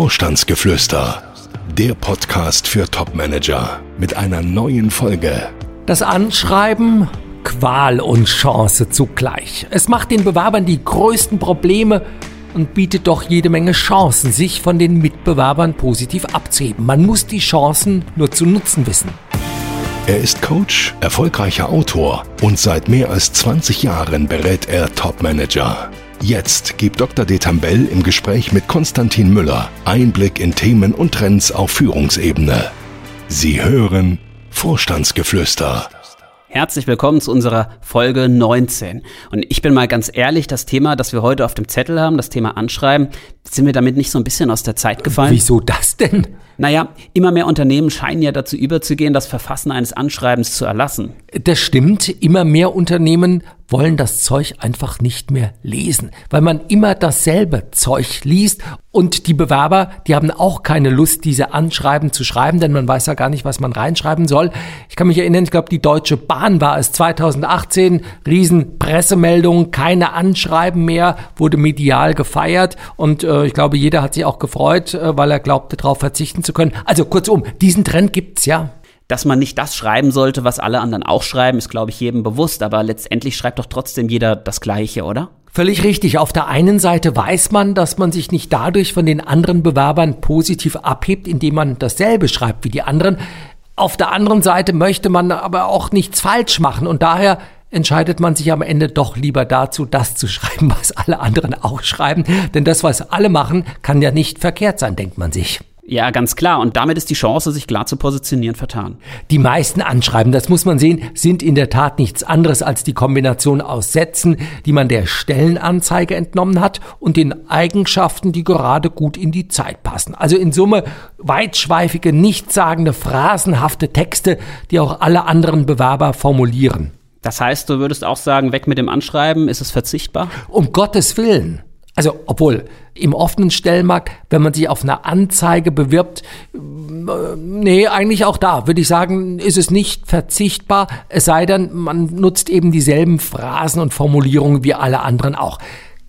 Vorstandsgeflüster, der Podcast für Topmanager mit einer neuen Folge. Das Anschreiben, Qual und Chance zugleich. Es macht den Bewerbern die größten Probleme und bietet doch jede Menge Chancen, sich von den Mitbewerbern positiv abzuheben. Man muss die Chancen nur zu nutzen wissen. Er ist Coach, erfolgreicher Autor und seit mehr als 20 Jahren berät er Topmanager. Jetzt gibt Dr. Detambell im Gespräch mit Konstantin Müller Einblick in Themen und Trends auf Führungsebene. Sie hören Vorstandsgeflüster. Herzlich willkommen zu unserer Folge 19. Und ich bin mal ganz ehrlich, das Thema, das wir heute auf dem Zettel haben, das Thema Anschreiben, sind wir damit nicht so ein bisschen aus der Zeit gefallen? Wieso das denn? Naja, immer mehr Unternehmen scheinen ja dazu überzugehen, das Verfassen eines Anschreibens zu erlassen. Das stimmt, immer mehr Unternehmen wollen das Zeug einfach nicht mehr lesen, weil man immer dasselbe Zeug liest und die Bewerber, die haben auch keine Lust, diese Anschreiben zu schreiben, denn man weiß ja gar nicht, was man reinschreiben soll. Ich kann mich erinnern, ich glaube, die Deutsche Bahn war es 2018, Riesenpressemeldung, keine Anschreiben mehr, wurde medial gefeiert und äh, ich glaube, jeder hat sich auch gefreut, äh, weil er glaubte, darauf verzichten zu können. Also kurzum, diesen Trend gibt's ja dass man nicht das schreiben sollte, was alle anderen auch schreiben, ist, glaube ich, jedem bewusst. Aber letztendlich schreibt doch trotzdem jeder das Gleiche, oder? Völlig richtig. Auf der einen Seite weiß man, dass man sich nicht dadurch von den anderen Bewerbern positiv abhebt, indem man dasselbe schreibt wie die anderen. Auf der anderen Seite möchte man aber auch nichts falsch machen und daher entscheidet man sich am Ende doch lieber dazu, das zu schreiben, was alle anderen auch schreiben. Denn das, was alle machen, kann ja nicht verkehrt sein, denkt man sich. Ja, ganz klar. Und damit ist die Chance, sich klar zu positionieren, vertan. Die meisten Anschreiben, das muss man sehen, sind in der Tat nichts anderes als die Kombination aus Sätzen, die man der Stellenanzeige entnommen hat und den Eigenschaften, die gerade gut in die Zeit passen. Also in Summe weitschweifige, nichtssagende, phrasenhafte Texte, die auch alle anderen Bewerber formulieren. Das heißt, du würdest auch sagen, weg mit dem Anschreiben, ist es verzichtbar? Um Gottes Willen. Also, obwohl im offenen Stellmarkt, wenn man sich auf eine Anzeige bewirbt, äh, nee, eigentlich auch da, würde ich sagen, ist es nicht verzichtbar, es sei denn, man nutzt eben dieselben Phrasen und Formulierungen wie alle anderen auch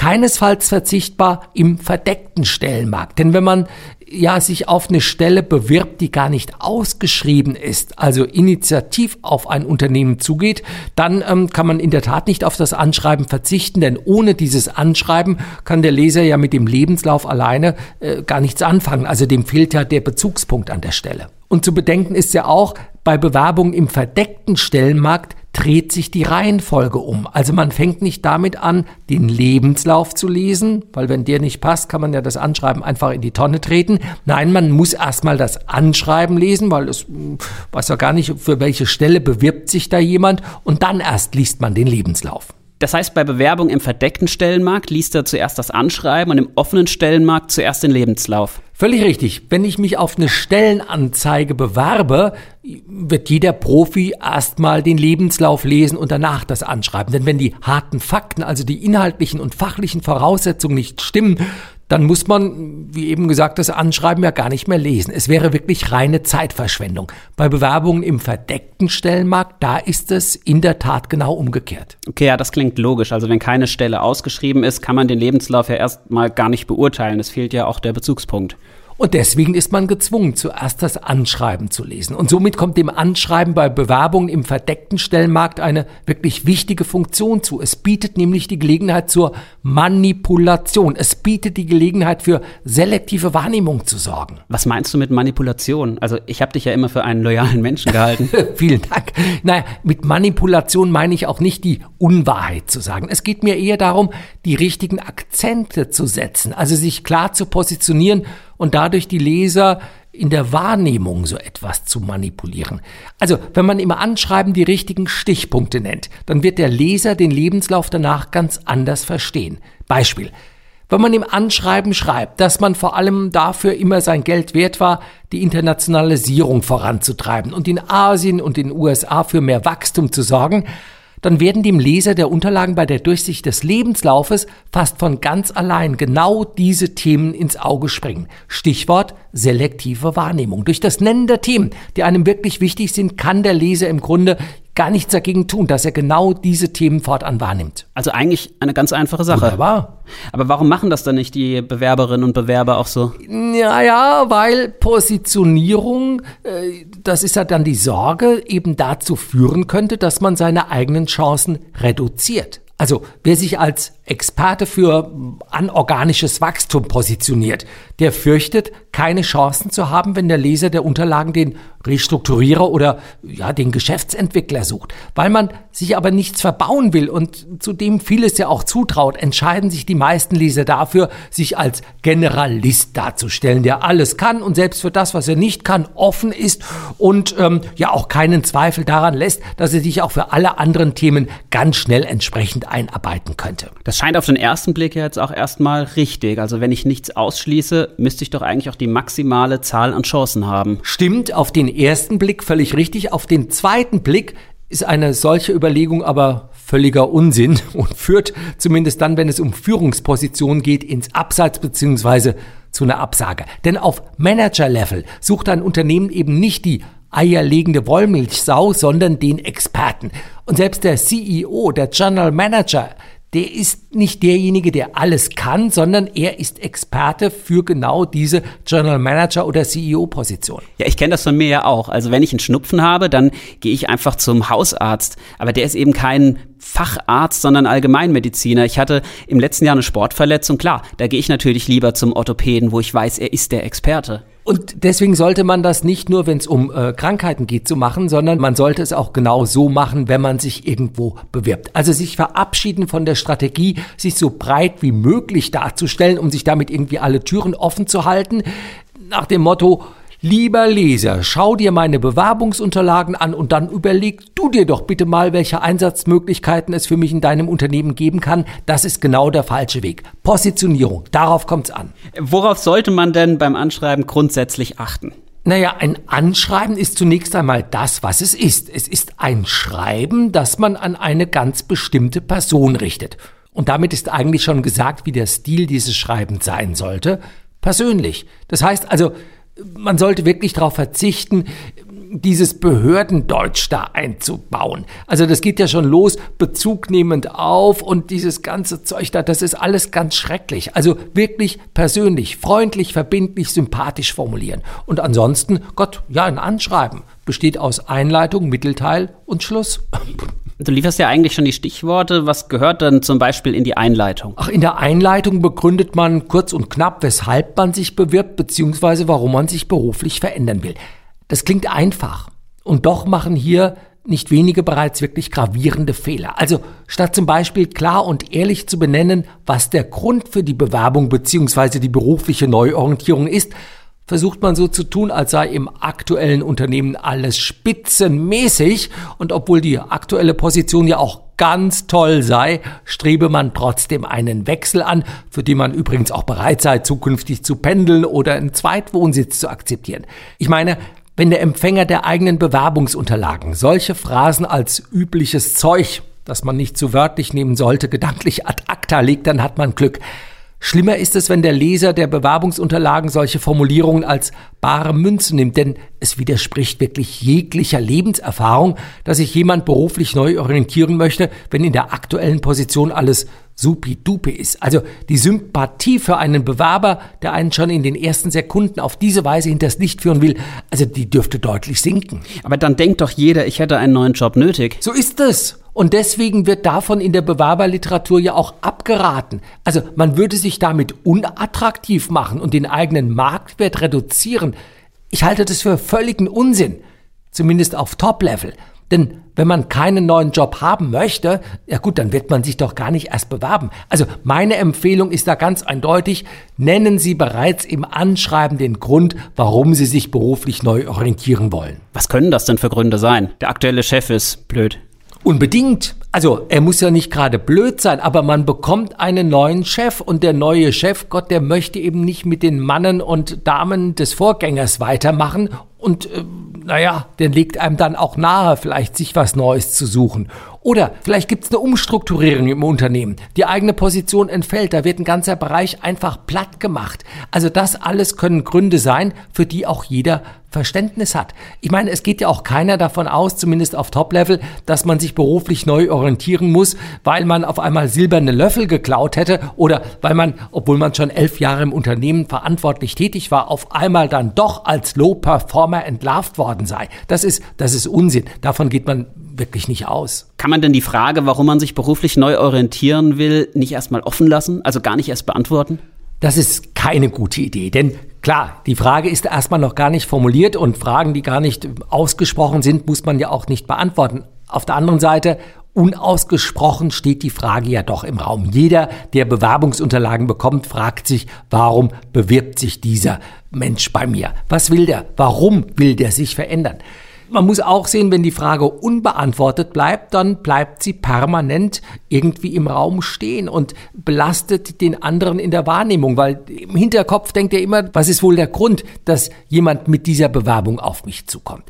keinesfalls verzichtbar im verdeckten Stellenmarkt. Denn wenn man ja sich auf eine Stelle bewirbt, die gar nicht ausgeschrieben ist, also initiativ auf ein Unternehmen zugeht, dann ähm, kann man in der Tat nicht auf das Anschreiben verzichten, denn ohne dieses Anschreiben kann der Leser ja mit dem Lebenslauf alleine äh, gar nichts anfangen. Also dem fehlt ja der Bezugspunkt an der Stelle. Und zu bedenken ist ja auch, bei Bewerbungen im verdeckten Stellenmarkt dreht sich die Reihenfolge um. Also man fängt nicht damit an, den Lebenslauf zu lesen, weil wenn der nicht passt, kann man ja das Anschreiben einfach in die Tonne treten. Nein, man muss erstmal das Anschreiben lesen, weil es hm, weiß ja gar nicht, für welche Stelle bewirbt sich da jemand und dann erst liest man den Lebenslauf. Das heißt, bei Bewerbung im verdeckten Stellenmarkt liest er zuerst das Anschreiben und im offenen Stellenmarkt zuerst den Lebenslauf. Völlig richtig. Wenn ich mich auf eine Stellenanzeige bewerbe, wird jeder Profi erstmal den Lebenslauf lesen und danach das Anschreiben. Denn wenn die harten Fakten, also die inhaltlichen und fachlichen Voraussetzungen nicht stimmen, dann muss man, wie eben gesagt, das Anschreiben ja gar nicht mehr lesen. Es wäre wirklich reine Zeitverschwendung. Bei Bewerbungen im verdeckten Stellenmarkt, da ist es in der Tat genau umgekehrt. Okay, ja, das klingt logisch. Also wenn keine Stelle ausgeschrieben ist, kann man den Lebenslauf ja erstmal gar nicht beurteilen. Es fehlt ja auch der Bezugspunkt. Und deswegen ist man gezwungen, zuerst das Anschreiben zu lesen. Und somit kommt dem Anschreiben bei Bewerbungen im verdeckten Stellenmarkt eine wirklich wichtige Funktion zu. Es bietet nämlich die Gelegenheit zur Manipulation. Es bietet die Gelegenheit für selektive Wahrnehmung zu sorgen. Was meinst du mit Manipulation? Also ich habe dich ja immer für einen loyalen Menschen gehalten. Vielen Dank. Naja, mit Manipulation meine ich auch nicht die Unwahrheit zu sagen. Es geht mir eher darum, die richtigen Akzente zu setzen, also sich klar zu positionieren und dadurch die Leser in der Wahrnehmung so etwas zu manipulieren. Also, wenn man im Anschreiben die richtigen Stichpunkte nennt, dann wird der Leser den Lebenslauf danach ganz anders verstehen. Beispiel. Wenn man im Anschreiben schreibt, dass man vor allem dafür immer sein Geld wert war, die Internationalisierung voranzutreiben und in Asien und den USA für mehr Wachstum zu sorgen, dann werden dem Leser der Unterlagen bei der Durchsicht des Lebenslaufes fast von ganz allein genau diese Themen ins Auge springen. Stichwort selektive Wahrnehmung. Durch das Nennen der Themen, die einem wirklich wichtig sind, kann der Leser im Grunde gar nichts dagegen tun, dass er genau diese Themen fortan wahrnimmt. Also eigentlich eine ganz einfache Sache. Wunderbar. Aber warum machen das dann nicht die Bewerberinnen und Bewerber auch so? Ja, ja, weil Positionierung, äh, das ist ja dann die Sorge, eben dazu führen könnte, dass man seine eigenen Chancen reduziert. Also wer sich als Experte für anorganisches Wachstum positioniert, der fürchtet, keine Chancen zu haben, wenn der Leser der Unterlagen den Restrukturierer oder ja, den Geschäftsentwickler sucht. Weil man sich aber nichts verbauen will und zudem vieles ja auch zutraut, entscheiden sich die meisten Leser dafür, sich als Generalist darzustellen, der alles kann und selbst für das, was er nicht kann, offen ist und ähm, ja auch keinen Zweifel daran lässt, dass er sich auch für alle anderen Themen ganz schnell entsprechend einarbeiten könnte. Das scheint auf den ersten Blick jetzt auch erstmal richtig. Also wenn ich nichts ausschließe, müsste ich doch eigentlich auch die maximale Zahl an Chancen haben. Stimmt auf den ersten Blick völlig richtig. Auf den zweiten Blick ist eine solche Überlegung aber völliger Unsinn und führt zumindest dann, wenn es um Führungspositionen geht, ins Abseits beziehungsweise zu einer Absage. Denn auf Manager-Level sucht ein Unternehmen eben nicht die eierlegende Wollmilchsau, sondern den Experten. Und selbst der CEO, der General Manager, der ist nicht derjenige, der alles kann, sondern er ist Experte für genau diese General Manager oder CEO-Position. Ja, ich kenne das von mir ja auch. Also wenn ich einen Schnupfen habe, dann gehe ich einfach zum Hausarzt. Aber der ist eben kein Facharzt, sondern Allgemeinmediziner. Ich hatte im letzten Jahr eine Sportverletzung. Klar, da gehe ich natürlich lieber zum Orthopäden, wo ich weiß, er ist der Experte. Und deswegen sollte man das nicht nur, wenn es um äh, Krankheiten geht, so machen, sondern man sollte es auch genau so machen, wenn man sich irgendwo bewirbt. Also sich verabschieden von der Strategie, sich so breit wie möglich darzustellen, um sich damit irgendwie alle Türen offen zu halten, nach dem Motto, Lieber Leser, schau dir meine Bewerbungsunterlagen an und dann überleg du dir doch bitte mal, welche Einsatzmöglichkeiten es für mich in deinem Unternehmen geben kann. Das ist genau der falsche Weg. Positionierung, darauf kommt's an. Worauf sollte man denn beim Anschreiben grundsätzlich achten? Naja, ein Anschreiben ist zunächst einmal das, was es ist. Es ist ein Schreiben, das man an eine ganz bestimmte Person richtet. Und damit ist eigentlich schon gesagt, wie der Stil dieses Schreibens sein sollte. Persönlich. Das heißt also, man sollte wirklich darauf verzichten, dieses Behördendeutsch da einzubauen. Also das geht ja schon los, bezugnehmend auf und dieses ganze Zeug da, das ist alles ganz schrecklich. Also wirklich persönlich, freundlich, verbindlich, sympathisch formulieren. Und ansonsten, Gott, ja, ein Anschreiben besteht aus Einleitung, Mittelteil und Schluss. Du lieferst ja eigentlich schon die Stichworte. Was gehört dann zum Beispiel in die Einleitung? Ach, in der Einleitung begründet man kurz und knapp, weshalb man sich bewirbt, beziehungsweise warum man sich beruflich verändern will. Das klingt einfach. Und doch machen hier nicht wenige bereits wirklich gravierende Fehler. Also statt zum Beispiel klar und ehrlich zu benennen, was der Grund für die Bewerbung beziehungsweise die berufliche Neuorientierung ist, versucht man so zu tun, als sei im aktuellen Unternehmen alles spitzenmäßig und obwohl die aktuelle Position ja auch ganz toll sei, strebe man trotzdem einen Wechsel an, für den man übrigens auch bereit sei, zukünftig zu pendeln oder einen Zweitwohnsitz zu akzeptieren. Ich meine, wenn der Empfänger der eigenen Bewerbungsunterlagen solche Phrasen als übliches Zeug, das man nicht zu wörtlich nehmen sollte, gedanklich ad acta legt, dann hat man Glück. Schlimmer ist es, wenn der Leser der Bewerbungsunterlagen solche Formulierungen als bare Münze nimmt, denn es widerspricht wirklich jeglicher Lebenserfahrung, dass sich jemand beruflich neu orientieren möchte, wenn in der aktuellen Position alles supi-dupi ist. Also die Sympathie für einen Bewerber, der einen schon in den ersten Sekunden auf diese Weise hinters Licht führen will, also die dürfte deutlich sinken. Aber dann denkt doch jeder, ich hätte einen neuen Job nötig. So ist es. Und deswegen wird davon in der Bewerberliteratur ja auch abgeraten. Also man würde sich damit unattraktiv machen und den eigenen Marktwert reduzieren. Ich halte das für völligen Unsinn. Zumindest auf Top-Level. Denn wenn man keinen neuen Job haben möchte, ja gut, dann wird man sich doch gar nicht erst bewerben. Also meine Empfehlung ist da ganz eindeutig, nennen Sie bereits im Anschreiben den Grund, warum Sie sich beruflich neu orientieren wollen. Was können das denn für Gründe sein? Der aktuelle Chef ist blöd. Unbedingt. Also er muss ja nicht gerade blöd sein, aber man bekommt einen neuen Chef und der neue Chef, Gott, der möchte eben nicht mit den Mannen und Damen des Vorgängers weitermachen und äh, naja, der legt einem dann auch nahe, vielleicht sich was Neues zu suchen. Oder vielleicht gibt es eine Umstrukturierung im Unternehmen. Die eigene Position entfällt, da wird ein ganzer Bereich einfach platt gemacht. Also das alles können Gründe sein, für die auch jeder Verständnis hat. Ich meine, es geht ja auch keiner davon aus, zumindest auf Top-Level, dass man sich beruflich neu orientieren muss, weil man auf einmal silberne Löffel geklaut hätte oder weil man, obwohl man schon elf Jahre im Unternehmen verantwortlich tätig war, auf einmal dann doch als Low-Performer entlarvt worden sei. Das ist, das ist Unsinn. Davon geht man wirklich nicht aus. Kann man denn die Frage, warum man sich beruflich neu orientieren will, nicht erstmal offen lassen, also gar nicht erst beantworten? Das ist keine gute Idee, denn klar, die Frage ist erstmal noch gar nicht formuliert und Fragen, die gar nicht ausgesprochen sind, muss man ja auch nicht beantworten. Auf der anderen Seite, unausgesprochen steht die Frage ja doch im Raum. Jeder, der Bewerbungsunterlagen bekommt, fragt sich, warum bewirbt sich dieser Mensch bei mir? Was will der? Warum will der sich verändern? Man muss auch sehen, wenn die Frage unbeantwortet bleibt, dann bleibt sie permanent irgendwie im Raum stehen und belastet den anderen in der Wahrnehmung, weil im Hinterkopf denkt er immer, was ist wohl der Grund, dass jemand mit dieser Bewerbung auf mich zukommt.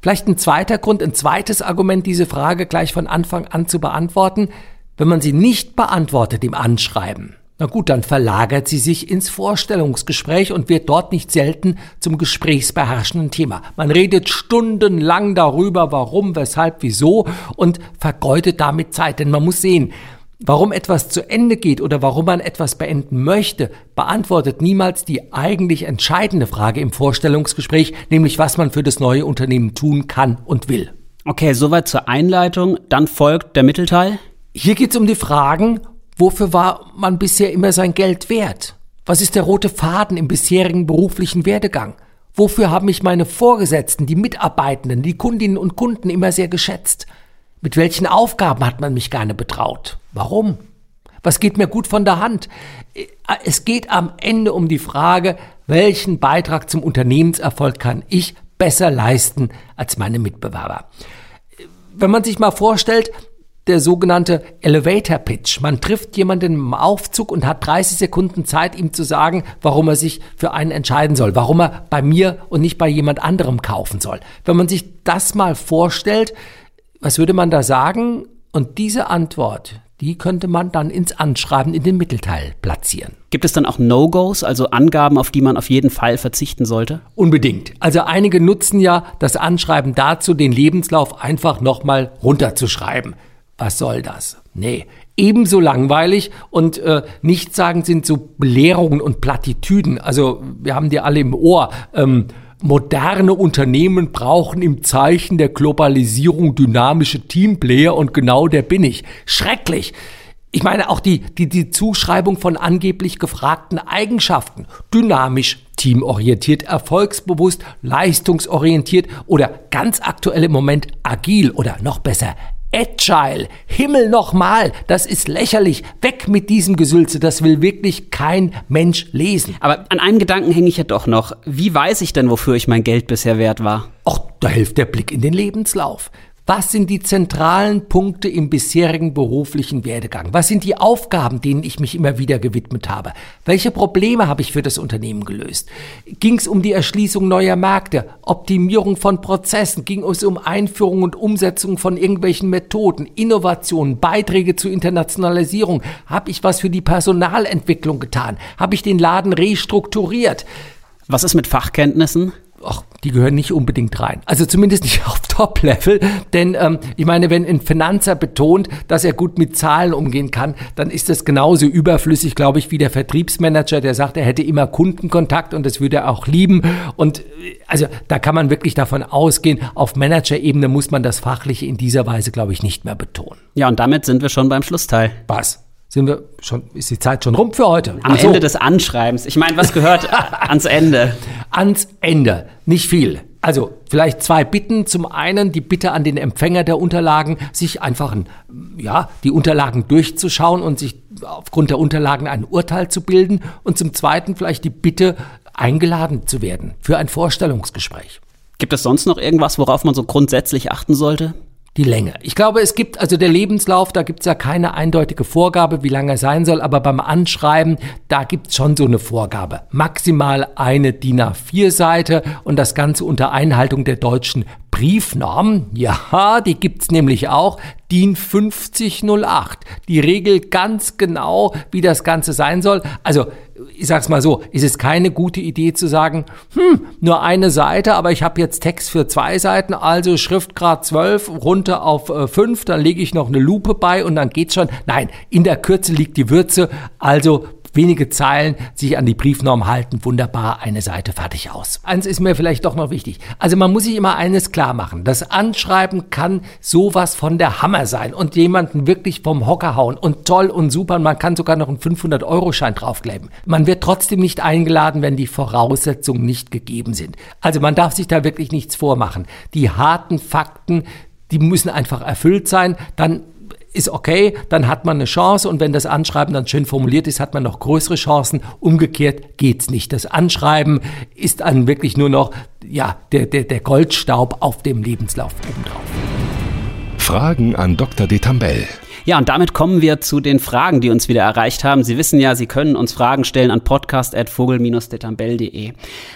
Vielleicht ein zweiter Grund, ein zweites Argument, diese Frage gleich von Anfang an zu beantworten. Wenn man sie nicht beantwortet im Anschreiben, na gut, dann verlagert sie sich ins Vorstellungsgespräch und wird dort nicht selten zum gesprächsbeherrschenden Thema. Man redet stundenlang darüber, warum, weshalb, wieso und vergeudet damit Zeit. Denn man muss sehen, warum etwas zu Ende geht oder warum man etwas beenden möchte, beantwortet niemals die eigentlich entscheidende Frage im Vorstellungsgespräch, nämlich was man für das neue Unternehmen tun kann und will. Okay, soweit zur Einleitung. Dann folgt der Mittelteil. Hier geht es um die Fragen, Wofür war man bisher immer sein Geld wert? Was ist der rote Faden im bisherigen beruflichen Werdegang? Wofür haben mich meine Vorgesetzten, die Mitarbeitenden, die Kundinnen und Kunden immer sehr geschätzt? Mit welchen Aufgaben hat man mich gerne betraut? Warum? Was geht mir gut von der Hand? Es geht am Ende um die Frage, welchen Beitrag zum Unternehmenserfolg kann ich besser leisten als meine Mitbewerber? Wenn man sich mal vorstellt, der sogenannte Elevator Pitch. Man trifft jemanden im Aufzug und hat 30 Sekunden Zeit, ihm zu sagen, warum er sich für einen entscheiden soll, warum er bei mir und nicht bei jemand anderem kaufen soll. Wenn man sich das mal vorstellt, was würde man da sagen? Und diese Antwort, die könnte man dann ins Anschreiben in den Mittelteil platzieren. Gibt es dann auch No-Gos, also Angaben, auf die man auf jeden Fall verzichten sollte? Unbedingt. Also einige nutzen ja das Anschreiben dazu, den Lebenslauf einfach nochmal runterzuschreiben was soll das? Nee, ebenso langweilig und äh, nichtssagend sind so Belehrungen und Plattitüden. Also wir haben die alle im Ohr. Ähm, moderne Unternehmen brauchen im Zeichen der Globalisierung dynamische Teamplayer und genau der bin ich. Schrecklich. Ich meine auch die, die, die Zuschreibung von angeblich gefragten Eigenschaften. Dynamisch, teamorientiert, erfolgsbewusst, leistungsorientiert oder ganz aktuell im Moment agil oder noch besser Agile. Himmel nochmal, das ist lächerlich. Weg mit diesem Gesülze, das will wirklich kein Mensch lesen. Aber an einem Gedanken hänge ich ja doch noch. Wie weiß ich denn, wofür ich mein Geld bisher wert war? Ach, da hilft der Blick in den Lebenslauf. Was sind die zentralen Punkte im bisherigen beruflichen Werdegang? Was sind die Aufgaben, denen ich mich immer wieder gewidmet habe? Welche Probleme habe ich für das Unternehmen gelöst? Ging es um die Erschließung neuer Märkte, Optimierung von Prozessen? Ging es um Einführung und Umsetzung von irgendwelchen Methoden, Innovationen, Beiträge zur Internationalisierung? Habe ich was für die Personalentwicklung getan? Habe ich den Laden restrukturiert? Was ist mit Fachkenntnissen? ach, die gehören nicht unbedingt rein. Also zumindest nicht auf Top-Level. Denn ähm, ich meine, wenn ein Finanzer betont, dass er gut mit Zahlen umgehen kann, dann ist das genauso überflüssig, glaube ich, wie der Vertriebsmanager, der sagt, er hätte immer Kundenkontakt und das würde er auch lieben. Und äh, also da kann man wirklich davon ausgehen, auf Manager-Ebene muss man das Fachliche in dieser Weise, glaube ich, nicht mehr betonen. Ja, und damit sind wir schon beim Schlussteil. Was? Sind wir schon, ist die Zeit schon rum für heute? Am so. Ende des Anschreibens. Ich meine, was gehört ans Ende? Ans Ende. Nicht viel. Also vielleicht zwei Bitten. Zum einen die Bitte an den Empfänger der Unterlagen, sich einfach ein, ja, die Unterlagen durchzuschauen und sich aufgrund der Unterlagen ein Urteil zu bilden. Und zum zweiten vielleicht die Bitte, eingeladen zu werden für ein Vorstellungsgespräch. Gibt es sonst noch irgendwas, worauf man so grundsätzlich achten sollte? Die Länge. Ich glaube, es gibt also der Lebenslauf, da gibt es ja keine eindeutige Vorgabe, wie lange er sein soll, aber beim Anschreiben, da gibt es schon so eine Vorgabe. Maximal eine DIN A4-Seite und das Ganze unter Einhaltung der deutschen Briefnorm, ja, die gibt's nämlich auch, DIN 5008. Die regelt ganz genau, wie das Ganze sein soll. Also, ich sag's mal so, ist es keine gute Idee zu sagen, hm, nur eine Seite, aber ich habe jetzt Text für zwei Seiten, also Schriftgrad 12 runter auf äh, 5, dann lege ich noch eine Lupe bei und dann geht's schon. Nein, in der Kürze liegt die Würze, also wenige Zeilen, sich an die Briefnorm halten, wunderbar, eine Seite fertig aus. Eins ist mir vielleicht doch noch wichtig. Also man muss sich immer eines klar machen. Das Anschreiben kann sowas von der Hammer sein und jemanden wirklich vom Hocker hauen und toll und super. Und man kann sogar noch einen 500-Euro-Schein draufkleben. Man wird trotzdem nicht eingeladen, wenn die Voraussetzungen nicht gegeben sind. Also man darf sich da wirklich nichts vormachen. Die harten Fakten, die müssen einfach erfüllt sein. Dann ist okay, dann hat man eine Chance und wenn das Anschreiben dann schön formuliert ist, hat man noch größere Chancen. Umgekehrt geht's nicht. Das Anschreiben ist dann wirklich nur noch ja, der, der, der Goldstaub auf dem Lebenslauf obendrauf. Fragen an Dr. Detambell. Ja, und damit kommen wir zu den Fragen, die uns wieder erreicht haben. Sie wissen ja, Sie können uns Fragen stellen an podcast.vogel-detambell.de.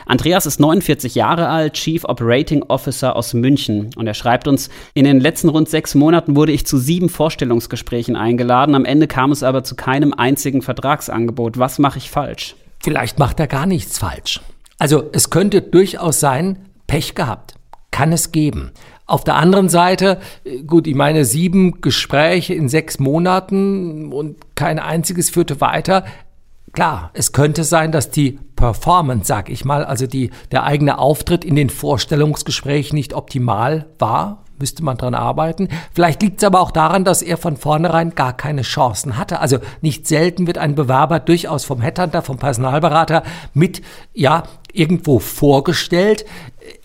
Andreas ist 49 Jahre alt, Chief Operating Officer aus München. Und er schreibt uns, in den letzten rund sechs Monaten wurde ich zu sieben Vorstellungsgesprächen eingeladen. Am Ende kam es aber zu keinem einzigen Vertragsangebot. Was mache ich falsch? Vielleicht macht er gar nichts falsch. Also es könnte durchaus sein, Pech gehabt. Kann es geben. Auf der anderen Seite, äh, gut, ich meine, sieben Gespräche in sechs Monaten und kein einziges führte weiter. Klar, es könnte sein, dass die Performance, sag ich mal, also die, der eigene Auftritt in den Vorstellungsgesprächen nicht optimal war. Müsste man dran arbeiten. Vielleicht liegt es aber auch daran, dass er von vornherein gar keine Chancen hatte. Also nicht selten wird ein Bewerber durchaus vom Headhunter, vom Personalberater mit, ja, irgendwo vorgestellt,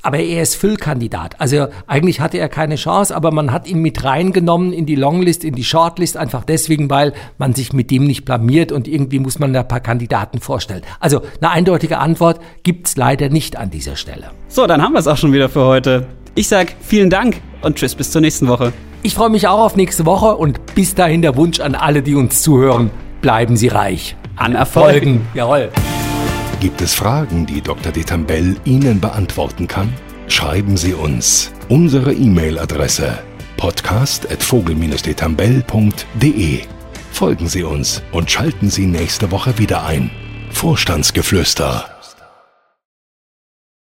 aber er ist Füllkandidat. Also eigentlich hatte er keine Chance, aber man hat ihn mit reingenommen in die Longlist, in die Shortlist, einfach deswegen, weil man sich mit dem nicht blamiert und irgendwie muss man ein paar Kandidaten vorstellen. Also eine eindeutige Antwort gibt's leider nicht an dieser Stelle. So, dann haben wir es auch schon wieder für heute. Ich sag vielen Dank und tschüss bis zur nächsten Woche. Ich freue mich auch auf nächste Woche und bis dahin der Wunsch an alle, die uns zuhören, bleiben Sie reich. An Erfolgen. Jawohl. Gibt es Fragen, die Dr. Detambell Ihnen beantworten kann? Schreiben Sie uns. Unsere E-Mail-Adresse podcast.vogel-detambell.de Folgen Sie uns und schalten Sie nächste Woche wieder ein. Vorstandsgeflüster